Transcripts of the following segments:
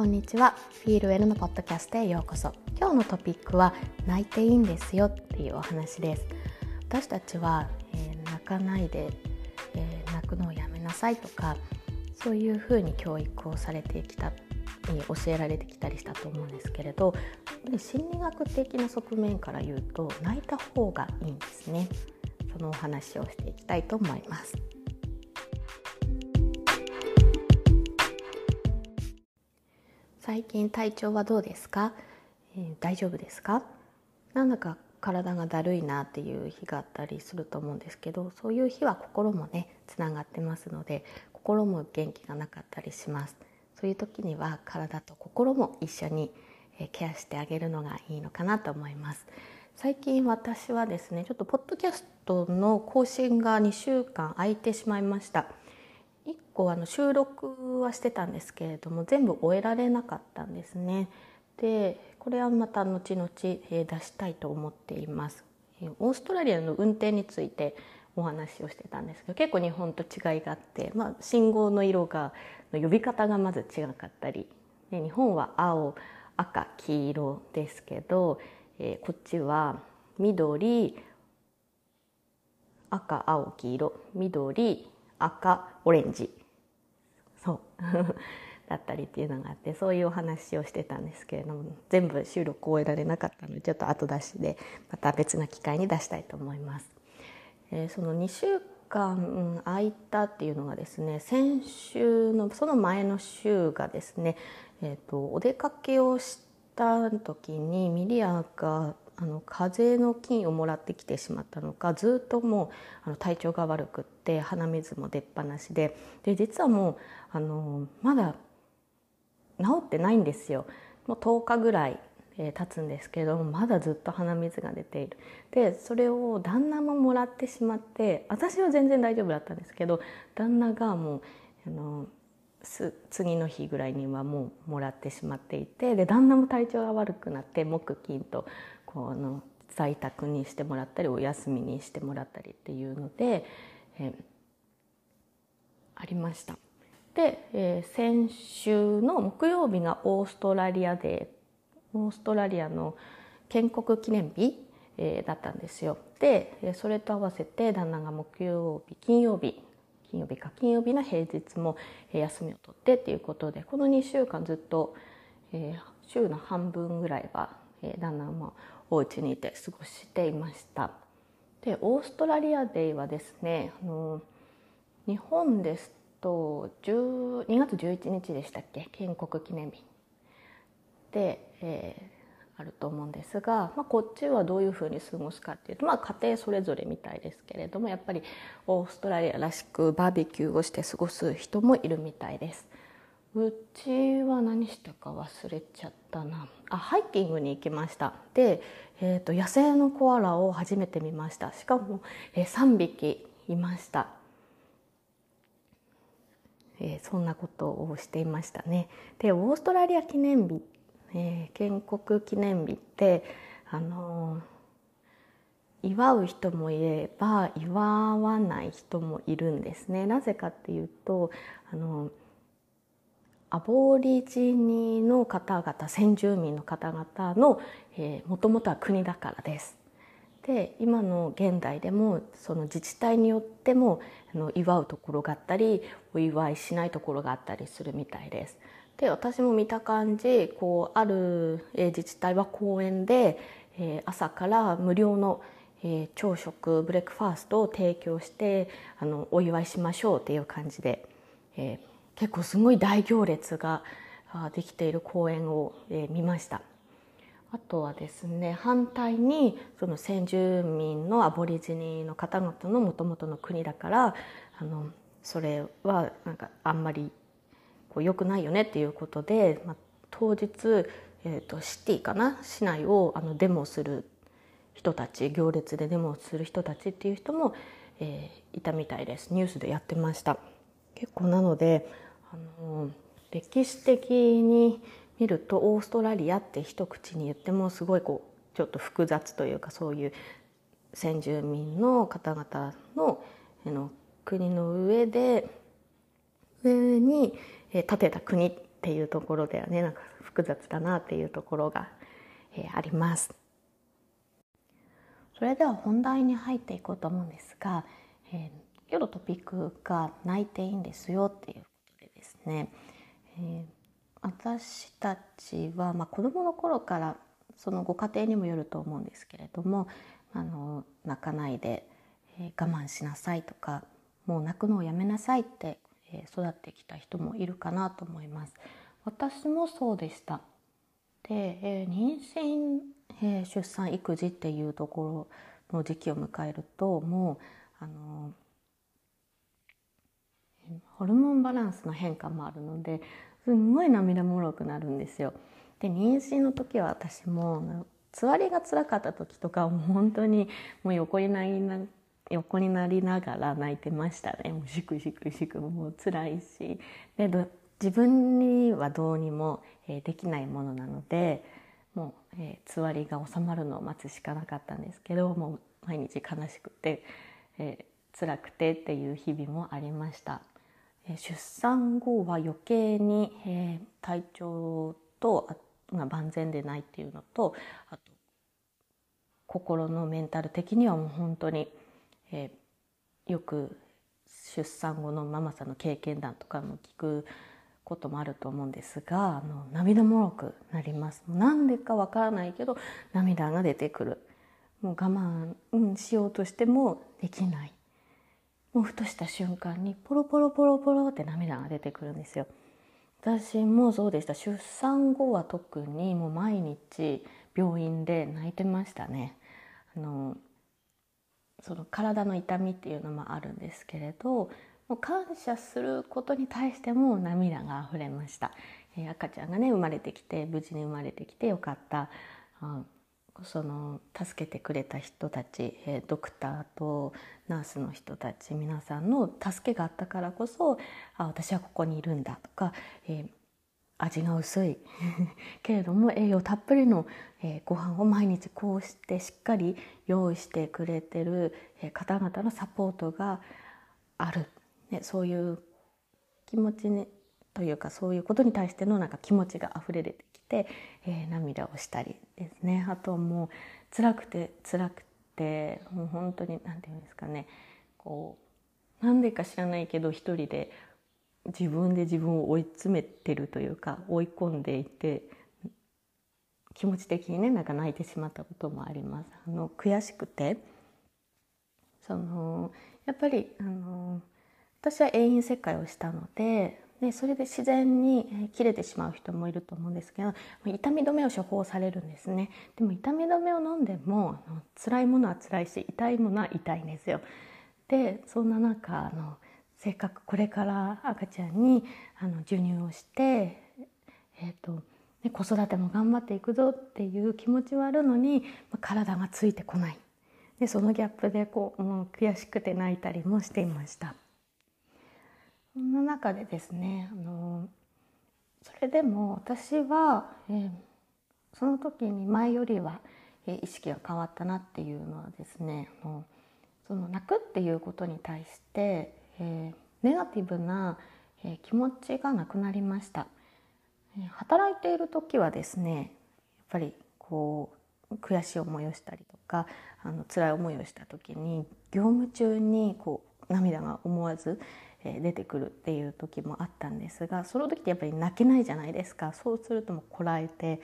こんにちは。フィールウェルのポッドキャストへようこそ。今日のトピックは泣いていいんですよっていうお話です。私たちは、えー、泣かないで、えー、泣くのをやめなさいとかそういうふうに教育をされてきた教えられてきたりしたと思うんですけれど心理学的な側面から言うと泣いた方がいいんですね。そのお話をしていきたいと思います。最近体調はどうですか、えー、大丈夫ですか？なんだか体がだるいなっていう日があったりすると思うんですけどそういう日は心もねつながってますので心も元気がなかったりします。そういう時には体と心も一緒にケアしてあげるのがいいのかなと思います。最近私はですねちょっとポッドキャストの更新が2週間空いてしまいました。1個あの収録はしてたんですけれども全部終えられなかったんですね。でこれはまた後々出したいと思っています。オーストラリアの運転についてお話をしてたんですけど結構日本と違いがあって、まあ、信号の色がの呼び方がまず違かったりで日本は青赤黄色ですけど、えー、こっちは緑赤青黄色緑赤オレンジそう だったりっていうのがあってそういうお話をしてたんですけれども全部収録を終えられなかったのでちょっと後出しでまた別な機会に出したいと思います。えー、その2週間空いたっていうのがですね先週のその前の週がですね、えーと、お出かけをした時にミリアがあの風邪の菌をもらってきてしまったのかずっともうあの体調が悪くって鼻水も出っ放しでで実はもうあのまだ治ってないんですよ。もう10日ぐらい、え経つんですけれどもまだずっと鼻水が出ている。でそれを旦那ももらってしまって私は全然大丈夫だったんですけど旦那がもうあの次の日ぐらいにはもうもらってしまっていてで旦那も体調が悪くなって木金とこの在宅にしてもらったりお休みにしてもらったりっていうので、え、ありました。で、えー、先週の木曜日がオーストラリアでオーストラリアの建国記念日、えー、だったんですよ。でそれと合わせて旦那が木曜日金曜日金曜日か金曜日の平日も休みを取ってっていうことでこの2週間ずっと、えー、週の半分ぐらいは、えー、旦那はお家にいて過ごしていました。でオーストラリアデーはですねあの日本ですと2月11日でしたっけ？建国記念日で、えー、あると思うんですが、まあ、こっちはどういうふうに過ごすかっていうと、まあ、家庭それぞれみたいですけれどもやっぱりオーストラリアらしくバーベキューをして過ごす人もいるみたいです。うちは何したか忘れちゃったな。あハイキングに行きました。で、えーと、野生のコアラを初めて見ました。しかも、えー、3匹いました、えー、そんなことをしていましたね。でオーストラリア記念日、えー、建国記念日ってあの祝う人もいれば祝わない人もいるんですねなぜかっていうとあのアボリジニの方々先住民の方々のもともとは国だからです。で今の現代でもその自治体によってもあの祝うところがあったりお祝いしないところがあったりするみたいです。で私も見た感じこうある自治体は公園で朝から無料の朝食ブレックファーストを提供してあのお祝いしましょうっていう感じで、え結構すごい大行列ができている公園を見ました。あとはですね反対にその先住民のアボリジニの方々のもともとの国だからあのそれはなんかあんまりこう良くないよねっていうことで、まあ、当日、えーと、シティかな？市内をあのデモする人たち行列でデモをする人たちっていう人も、えー、いたみたいですニュースでやってました。結構なのであの歴史的に見るとオーストラリアって一口に言ってもすごいこうちょっと複雑というかそういう先住民の方々のの国の上でに建てた国っていうところではねなんか複雑だなっていうところが、えー、あります。それでは本題に入っていこうと思うんですが、えー、今日のトピックが「泣いていいんですよ」っていうことでですね、えー、私たちは、まあ、子どもの頃からそのご家庭にもよると思うんですけれどもあの泣かないで、えー、我慢しなさいとかもう泣くのをやめなさいって、え、育ってきた人もいるかなと思います。私もそうでした。で、えー、妊娠、えー、出産育児っていうところの時期を迎えるともうあのホルモンバランスの変化もあるのですんごい涙もろくなるんですよ。で妊娠の時は私もつわりが辛かった時とかもう本当にもう横になりな横になりながら泣いてましたねもうシクシクシクもう辛いしで自分にはどうにも、えできないものなのでもう、えー、つわりが収まるのを待つしかなかったんですけどもう毎日悲しくて、えー、辛くてっていう日々もありました。出産後は余計に、えー、体調とが万全でないっていうのとあと心のメンタル的にはもう本当に、えー、よく出産後のママさんの経験談とかも聞くこともあると思うんですがあの涙もろくなりますなんでかわからないけど涙が出てくるもう我慢、うん、しようとしてもできないもうふとした瞬間にポロポロポロポロって涙が出てくるんですよ。私もそうでした出産後は特にもう毎日病院で泣いてましたね。あのその体の痛みっていうのもあるんですけれどもう感謝することに対しても涙が溢れました、えー、赤ちゃんがね生まれてきて無事に生まれてきてよかった、うんその助けてくれた人たち、えドクターとナースの人たち皆さんの助けがあったからこそあ私はここにいるんだとか、えー、味が薄い。けれども栄養たっぷりの、えー、ご飯を毎日こうしてしっかり用意してくれてる、えー、方々のサポートがある、ね、そういう気持ちにというかそういうことに対してのなんか気持ちが溢れ出てきて、えー、涙をしたりですね。あとはもう辛くて辛くてもう本当に何て言うんですかね。こうなんでか知らないけど一人で自分で自分を追い詰めてるというか追い込んでいて気持ち的にねなんか泣いてしまったこともあります。あの悔しくて。そのやっぱりあの私は永遠切開をしたのででそれで自然に切れてしまう人もいると思うんですけど痛み止めを処方されるんですね。でも痛み止めを飲んでもあの辛いものは辛いし痛いものは痛いんですよ。でそんな中あのせっかくこれから赤ちゃんにあの授乳をして、えーとね、子育ても頑張っていくぞっていう気持ちはあるのに、まあ、体がついてこないでそのギャップでこうもう悔しくて泣いたりもしていました。そんな中でですねあのそれでも私は、えー、その時に前よりは、えー、意識が変わったなっていうのはですねあのその泣くっていうことに対して、えー、ネガティブな、え気持ちがなくなりました。え働いている時はですねやっぱりこう悔しい思いをしたりとかあの辛い思いをした時に業務中にこう涙が思わず出てくるっていう時もあったんですがその時ってやっぱり泣けないじゃないですかそうするともうこらえて、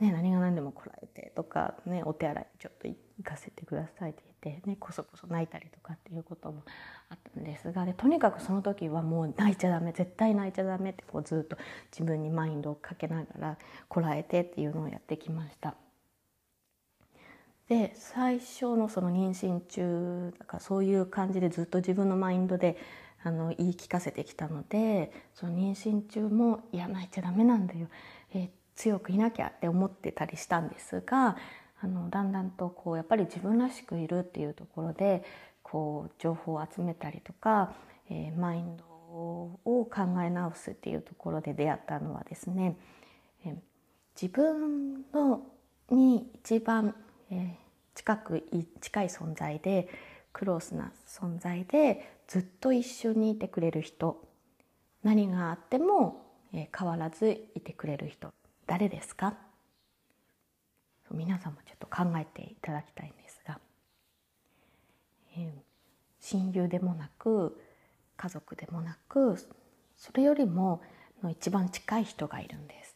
ね、何が何でもこらえてとか、ね、お手洗いちょっと行かせてくださいって言って、ね、こそこそ泣いたりとかっていうこともあったんですがでとにかくその時はもう泣いちゃダメ絶対泣いちゃダメってこうずっと自分にマインドをかけながらこらえてっていうのをやってきました。で最初のその妊娠中だからそういう感じでずっと自分のマインドであの言い聞かせてきたのでその妊娠中も「いや泣いちゃダメなんだよ、えー、強くいなきゃ」って思ってたりしたんですがあのだんだんとこうやっぱり自分らしくいるっていうところでこう情報を集めたりとか、えー、マインドを考え直すっていうところで出会ったのはですね、えー、自分のに一番、えー、近く近い存在でクロースな存在でずっと一緒にいてくれる人何があってもえ変わらずいてくれる人。誰ですか？皆さんもちょっと考えていただきたいんですが、えー、親友でもなく家族でもなくそれよりもの一番近い人がいるんです。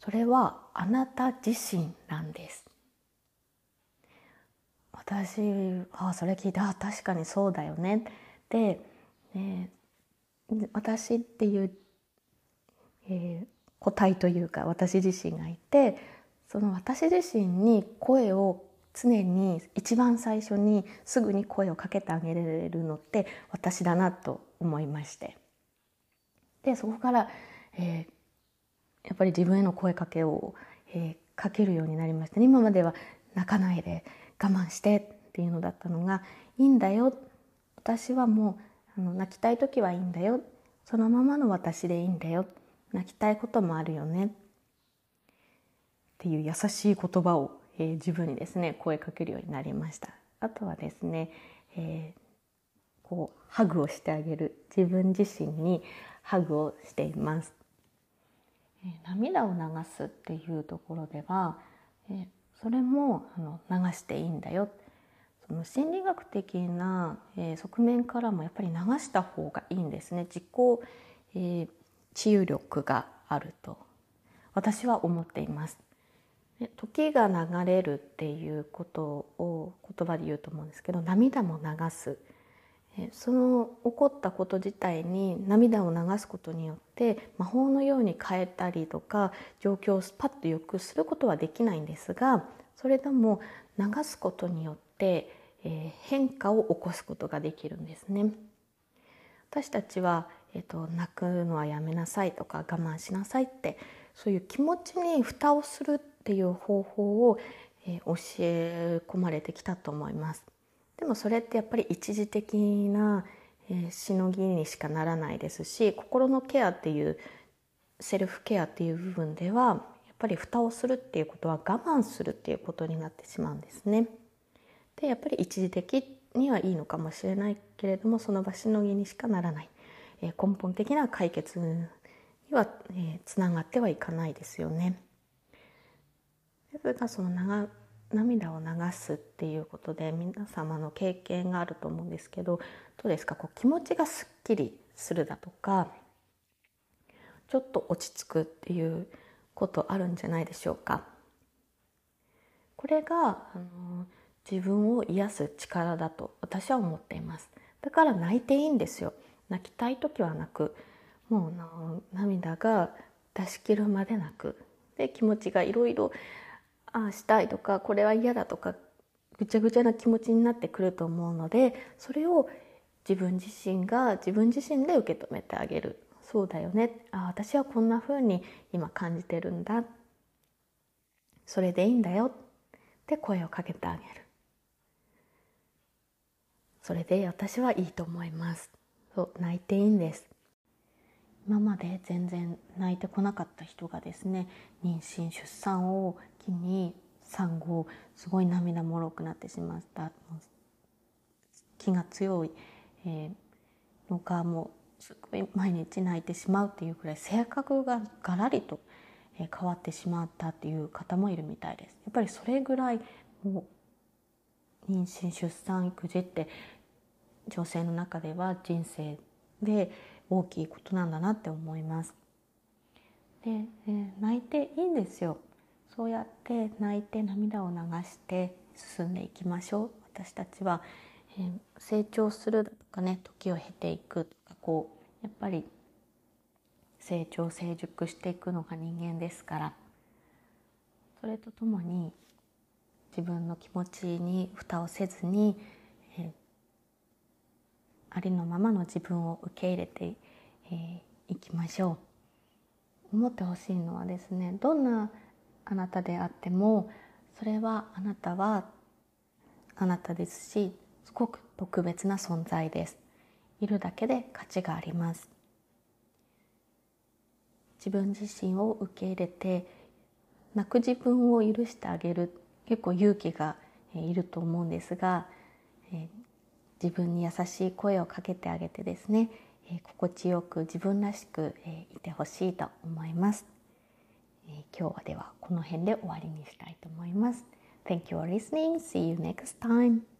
それはあなた自身なんです。私あそれ聞いてあ確かにそうだよね。で、ね、私っていう、えー、個体というか私自身がいてその私自身に声を常に一番最初にすぐに声をかけてあげられるのって私だなと思いまして。でそこから、えー、やっぱり自分への声かけを、えー、かけるようになりました、今までは泣かないで我慢してっていうのだったのがいいんだよ。私はもうあの泣きたい時はいいんだよ。そのままの私でいいんだよ。泣きたいこともあるよね。っていう優しい言葉を、えー、自分にですね声かけるようになりました。あとはですね、えー、こうハグをしてあげる。自分自身にハグをしています、えー、涙を流すっていうところでは、えー、それもあの流していいんだよ。その心理学的な、えー、側面からもやっぱり流した方がいいんですね。自己、えー、治癒力があると私は思っています時が流れるっていうことを言葉で言うと思うんですけど涙も流すその起こったこと自体に涙を流すことによって魔法のように変えたりとか状況をスパッと良くすることはできないんですがそれでも流すことによって、え変化を起こすことができるんですね。私たちは、えーと、泣くのはやめなさいとか我慢しなさいってそういう気持ちに蓋をするっていう方法を、えー、教え込まれてきたと思います。でもそれってやっぱり一時的な、えー、しのぎにしかならないですし心のケアっていうセルフケアっていう部分ではやっぱり蓋をするっていうことは我慢するっていうことになってしまうんですね。でやっぱり一時的にはいいのかもしれないけれどもその場しのぎにしかならない、え、根本的な解決には、え、つながってはいかないですよね。それがその長涙を流すっていうことで皆様の経験があると思うんですけどどうですか？こう気持ちがすっきりするだとかちょっと落ち着くっていうことあるんじゃないでしょうか？これがあの自分を癒す力だと私は思っていますだから泣いていいんですよ泣きたい時は泣く。もう涙が出し切るまで泣く。で気持ちがいろいろああしたいとかこれは嫌だとかぐちゃぐちゃな気持ちになってくると思うのでそれを自分自身が自分自身で受け止めてあげる。そうだよね。あ私はこんな風に今感じてるんだ。それでいいんだよ。って声をかけてあげる。それで私はいいと思います。そう泣いていいんです今まで全然泣いてこなかった人がですね妊娠出産を機に産後すごい涙もろくなってしまった気が強い、えー、のかもうすごい毎日泣いてしまうっていうくらい性格がガラリと変わってしまったっていう方もいるみたいです。やっぱりそれぐらいもう妊娠出産育児って女性の中では人生で大きいことなんだなって思います。で、えー、泣いていいんですよ。そうやって泣いて涙を流して進んでいきましょう。私たちは、えー、成長するとかね時を経ていくとかこうやっぱり成長成熟していくのが人間ですからそれとともに自分の気持ちに蓋をせずにありのままの自分を受け入れてい、えー、きましょう。思ってほしいのはですねどんなあなたであってもそれはあなたはあなたですしすごく特別な存在です。いるだけで価値があります。自分自身を受け入れて泣く自分を許してあげる。結構勇気がいると思うんですが自分に優しい声をかけてあげてですね、え心地よく自分らしく、えいてほしいと思います、え今日はではこの辺で終わりにしたいと思います Thank you for listening. See you next time.